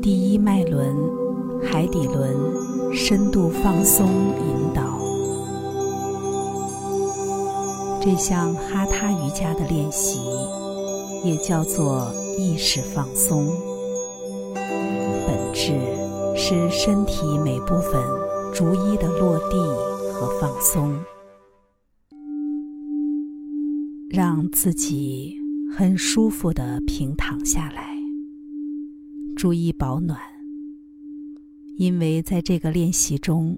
第一脉轮——海底轮，深度放松引导。这项哈他瑜伽的练习，也叫做意识放松，本质是身体每部分逐一的落地和放松，让自己很舒服的平躺下来。注意保暖，因为在这个练习中，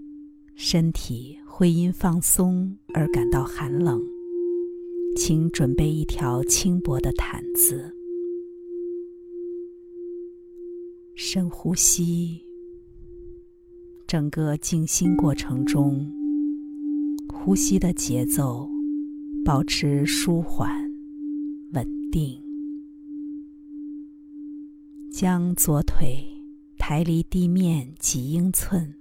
身体会因放松而感到寒冷。请准备一条轻薄的毯子。深呼吸，整个静心过程中，呼吸的节奏保持舒缓、稳定。将左腿抬离地面几英寸，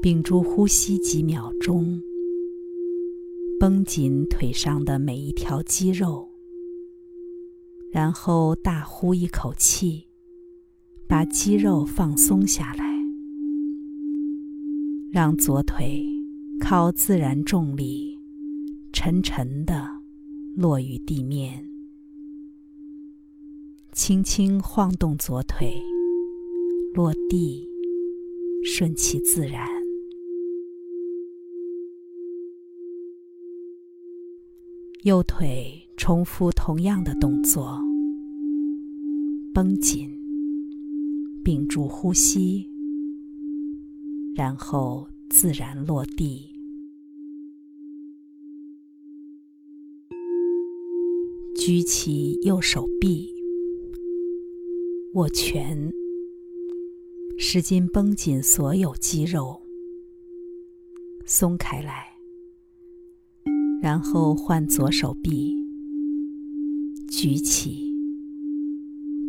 屏住呼吸几秒钟，绷紧腿上的每一条肌肉，然后大呼一口气，把肌肉放松下来，让左腿靠自然重力沉沉地落于地面。轻轻晃动左腿，落地，顺其自然。右腿重复同样的动作，绷紧，屏住呼吸，然后自然落地。举起右手臂。握拳，使劲绷紧所有肌肉，松开来，然后换左手臂，举起，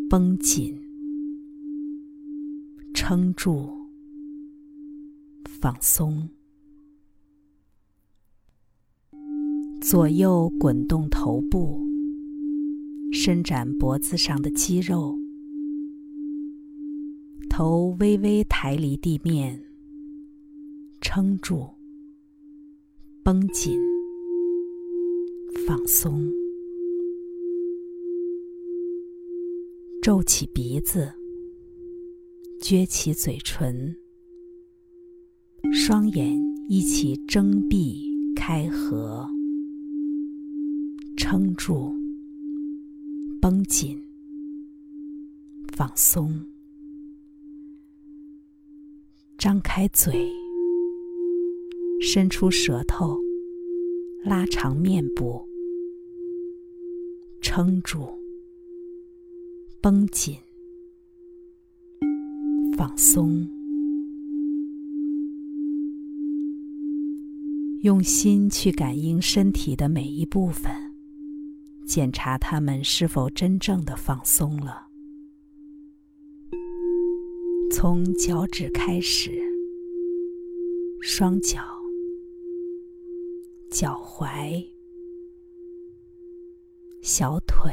绷紧，撑住，放松，左右滚动头部，伸展脖子上的肌肉。头微微抬离地面，撑住，绷紧，放松，皱起鼻子，撅起嘴唇，双眼一起睁闭开合，撑住，绷紧，放松。张开嘴，伸出舌头，拉长面部，撑住，绷紧，放松，用心去感应身体的每一部分，检查它们是否真正的放松了。从脚趾开始，双脚、脚踝、小腿、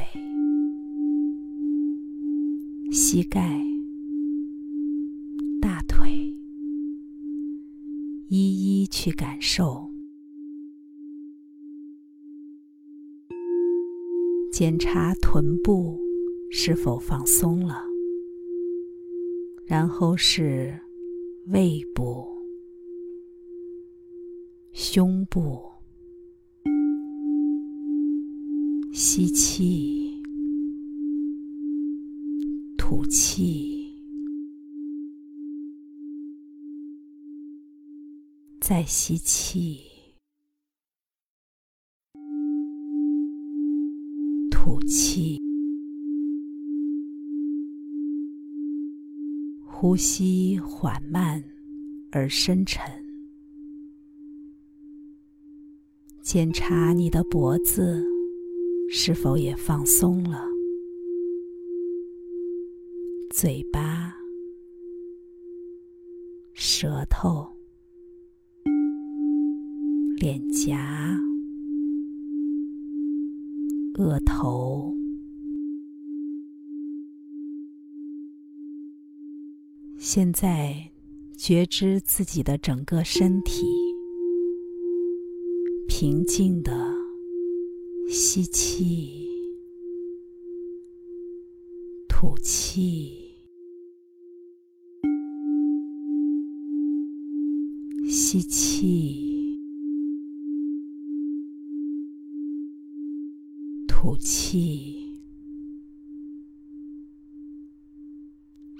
膝盖、大腿，一一去感受，检查臀部是否放松了。然后是胃部、胸部，吸气，吐气，再吸气，吐气。呼吸缓慢而深沉，检查你的脖子是否也放松了，嘴巴、舌头、脸颊、额头。现在，觉知自己的整个身体，平静的吸气，吐气，吸气，吐气。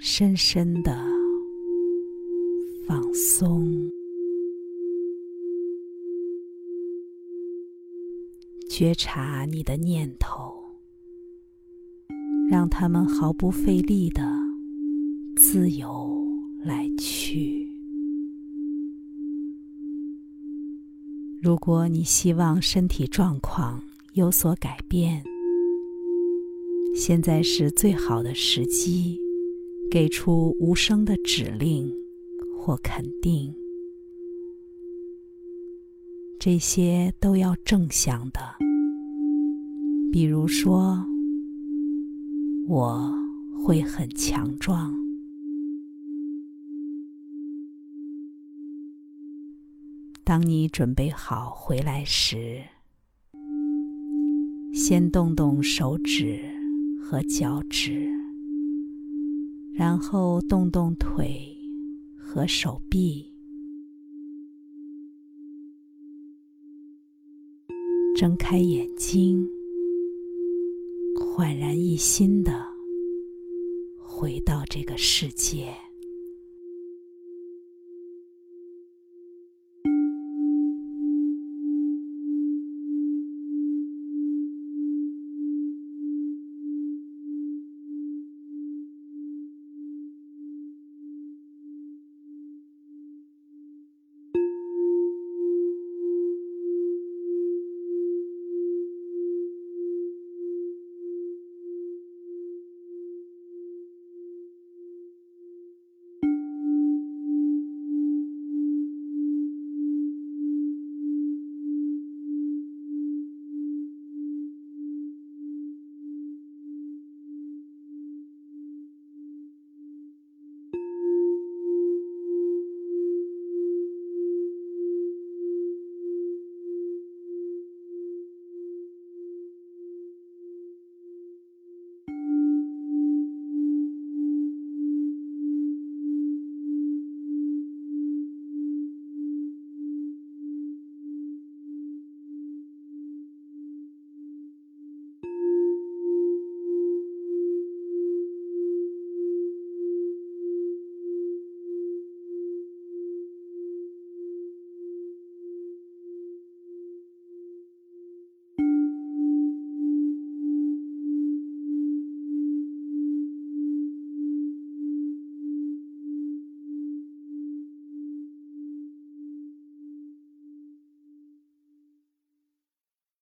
深深的松，觉察你的念头，让他们毫不费力的自由来去。如果你希望身体状况有所改变，现在是最好的时机。给出无声的指令或肯定，这些都要正向的。比如说，我会很强壮。当你准备好回来时，先动动手指和脚趾。然后动动腿和手臂，睁开眼睛，焕然一新的回到这个世界。